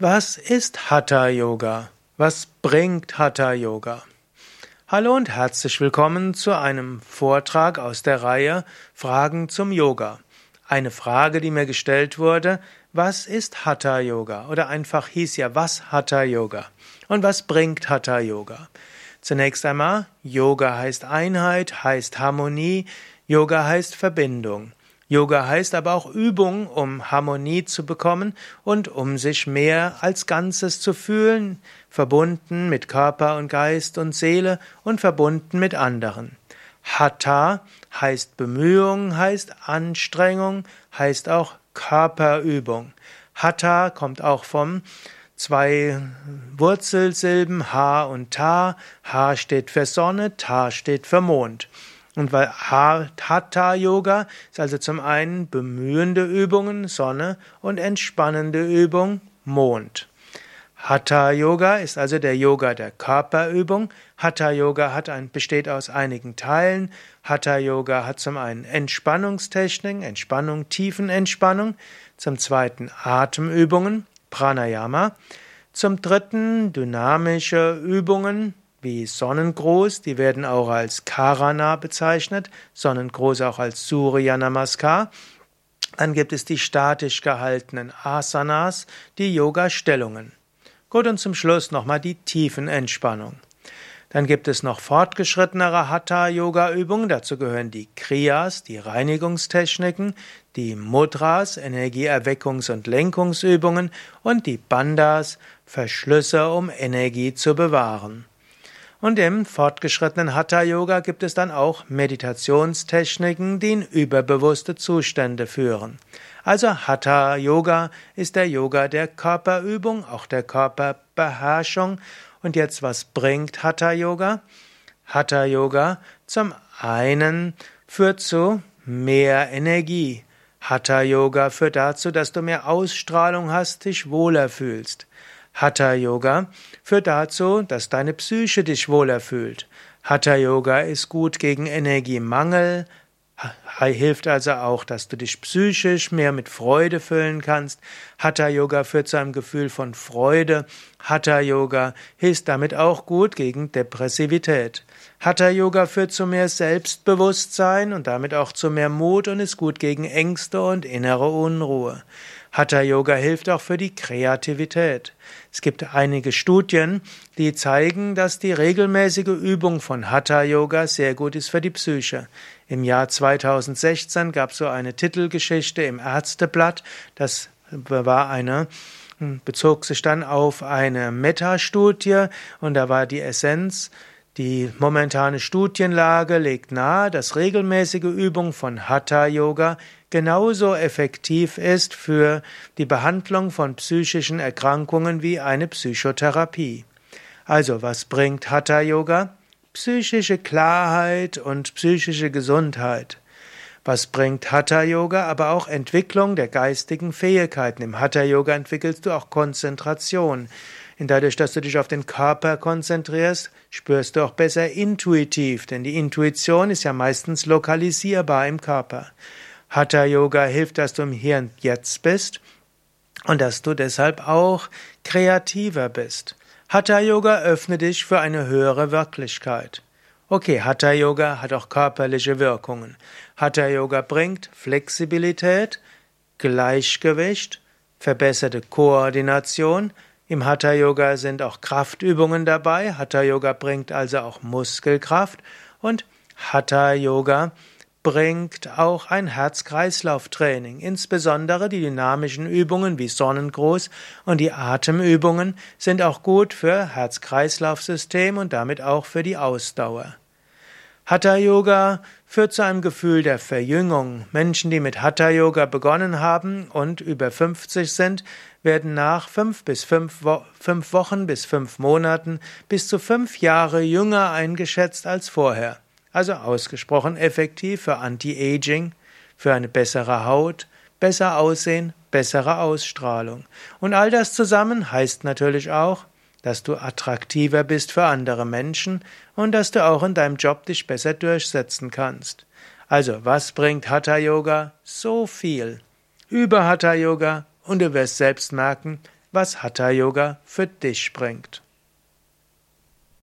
Was ist Hatha Yoga? Was bringt Hatha Yoga? Hallo und herzlich willkommen zu einem Vortrag aus der Reihe Fragen zum Yoga. Eine Frage, die mir gestellt wurde, was ist Hatha Yoga? Oder einfach hieß ja, was Hatha Yoga? Und was bringt Hatha Yoga? Zunächst einmal, Yoga heißt Einheit, heißt Harmonie, Yoga heißt Verbindung. Yoga heißt aber auch Übung, um Harmonie zu bekommen und um sich mehr als Ganzes zu fühlen, verbunden mit Körper und Geist und Seele und verbunden mit anderen. Hatha heißt Bemühung, heißt Anstrengung, heißt auch Körperübung. Hatha kommt auch vom zwei Wurzelsilben Ha und Ta. Ha steht für Sonne, Ta steht für Mond. Und weil Hatha Yoga ist also zum einen bemühende Übungen, Sonne, und entspannende Übung, Mond. Hatha Yoga ist also der Yoga der Körperübung. Hatha Yoga hat ein, besteht aus einigen Teilen. Hatha Yoga hat zum einen Entspannungstechniken, Entspannung, Tiefenentspannung, zum zweiten Atemübungen, Pranayama, zum dritten dynamische Übungen, wie Sonnengruß, die werden auch als Karana bezeichnet, Sonnengruß auch als Surya Namaskar. Dann gibt es die statisch gehaltenen Asanas, die Yoga-Stellungen. Gut, und zum Schluss nochmal die Tiefenentspannung. Dann gibt es noch fortgeschrittenere Hatha-Yoga-Übungen. Dazu gehören die Kriyas, die Reinigungstechniken, die Mudras, Energieerweckungs- und Lenkungsübungen und die Bandhas, Verschlüsse, um Energie zu bewahren. Und im fortgeschrittenen Hatha Yoga gibt es dann auch Meditationstechniken, die in überbewusste Zustände führen. Also Hatha Yoga ist der Yoga der Körperübung, auch der Körperbeherrschung. Und jetzt, was bringt Hatha Yoga? Hatha Yoga zum einen führt zu mehr Energie. Hatha Yoga führt dazu, dass du mehr Ausstrahlung hast, dich wohler fühlst. Hatha Yoga führt dazu, dass deine Psyche dich wohler fühlt. Hatha Yoga ist gut gegen Energiemangel, hilft also auch, dass du dich psychisch mehr mit Freude füllen kannst. Hatha Yoga führt zu einem Gefühl von Freude. Hatha Yoga hilft damit auch gut gegen Depressivität. Hatha Yoga führt zu mehr Selbstbewusstsein und damit auch zu mehr Mut und ist gut gegen Ängste und innere Unruhe. Hatha Yoga hilft auch für die Kreativität. Es gibt einige Studien, die zeigen, dass die regelmäßige Übung von Hatha Yoga sehr gut ist für die Psyche. Im Jahr 2016 gab es so eine Titelgeschichte im Ärzteblatt, das war eine bezog sich dann auf eine Metastudie und da war die Essenz, die momentane Studienlage legt nahe, dass regelmäßige Übung von Hatha Yoga genauso effektiv ist für die Behandlung von psychischen Erkrankungen wie eine Psychotherapie. Also, was bringt Hatha Yoga? Psychische Klarheit und psychische Gesundheit. Was bringt Hatha Yoga? Aber auch Entwicklung der geistigen Fähigkeiten. Im Hatha Yoga entwickelst du auch Konzentration. Und dadurch, dass du dich auf den Körper konzentrierst, spürst du auch besser intuitiv, denn die Intuition ist ja meistens lokalisierbar im Körper. Hatha Yoga hilft, dass du im Hier und Jetzt bist und dass du deshalb auch kreativer bist. Hatha Yoga öffne dich für eine höhere Wirklichkeit. Okay, Hatha Yoga hat auch körperliche Wirkungen. Hatha Yoga bringt Flexibilität, Gleichgewicht, verbesserte Koordination. Im Hatha Yoga sind auch Kraftübungen dabei. Hatha Yoga bringt also auch Muskelkraft und Hatha Yoga bringt auch ein Herz-Kreislauf-Training. Insbesondere die dynamischen Übungen wie Sonnengruß und die Atemübungen sind auch gut für Herz-Kreislauf-System und damit auch für die Ausdauer. Hatha Yoga führt zu einem Gefühl der Verjüngung. Menschen, die mit Hatha Yoga begonnen haben und über 50 sind, werden nach fünf bis fünf, Wo fünf Wochen bis fünf Monaten bis zu fünf Jahre jünger eingeschätzt als vorher also ausgesprochen effektiv für Anti-Aging, für eine bessere Haut, besser Aussehen, bessere Ausstrahlung. Und all das zusammen heißt natürlich auch, dass du attraktiver bist für andere Menschen und dass du auch in deinem Job dich besser durchsetzen kannst. Also, was bringt Hatha Yoga? So viel. Über Hatha Yoga und du wirst selbst merken, was Hatha Yoga für dich bringt.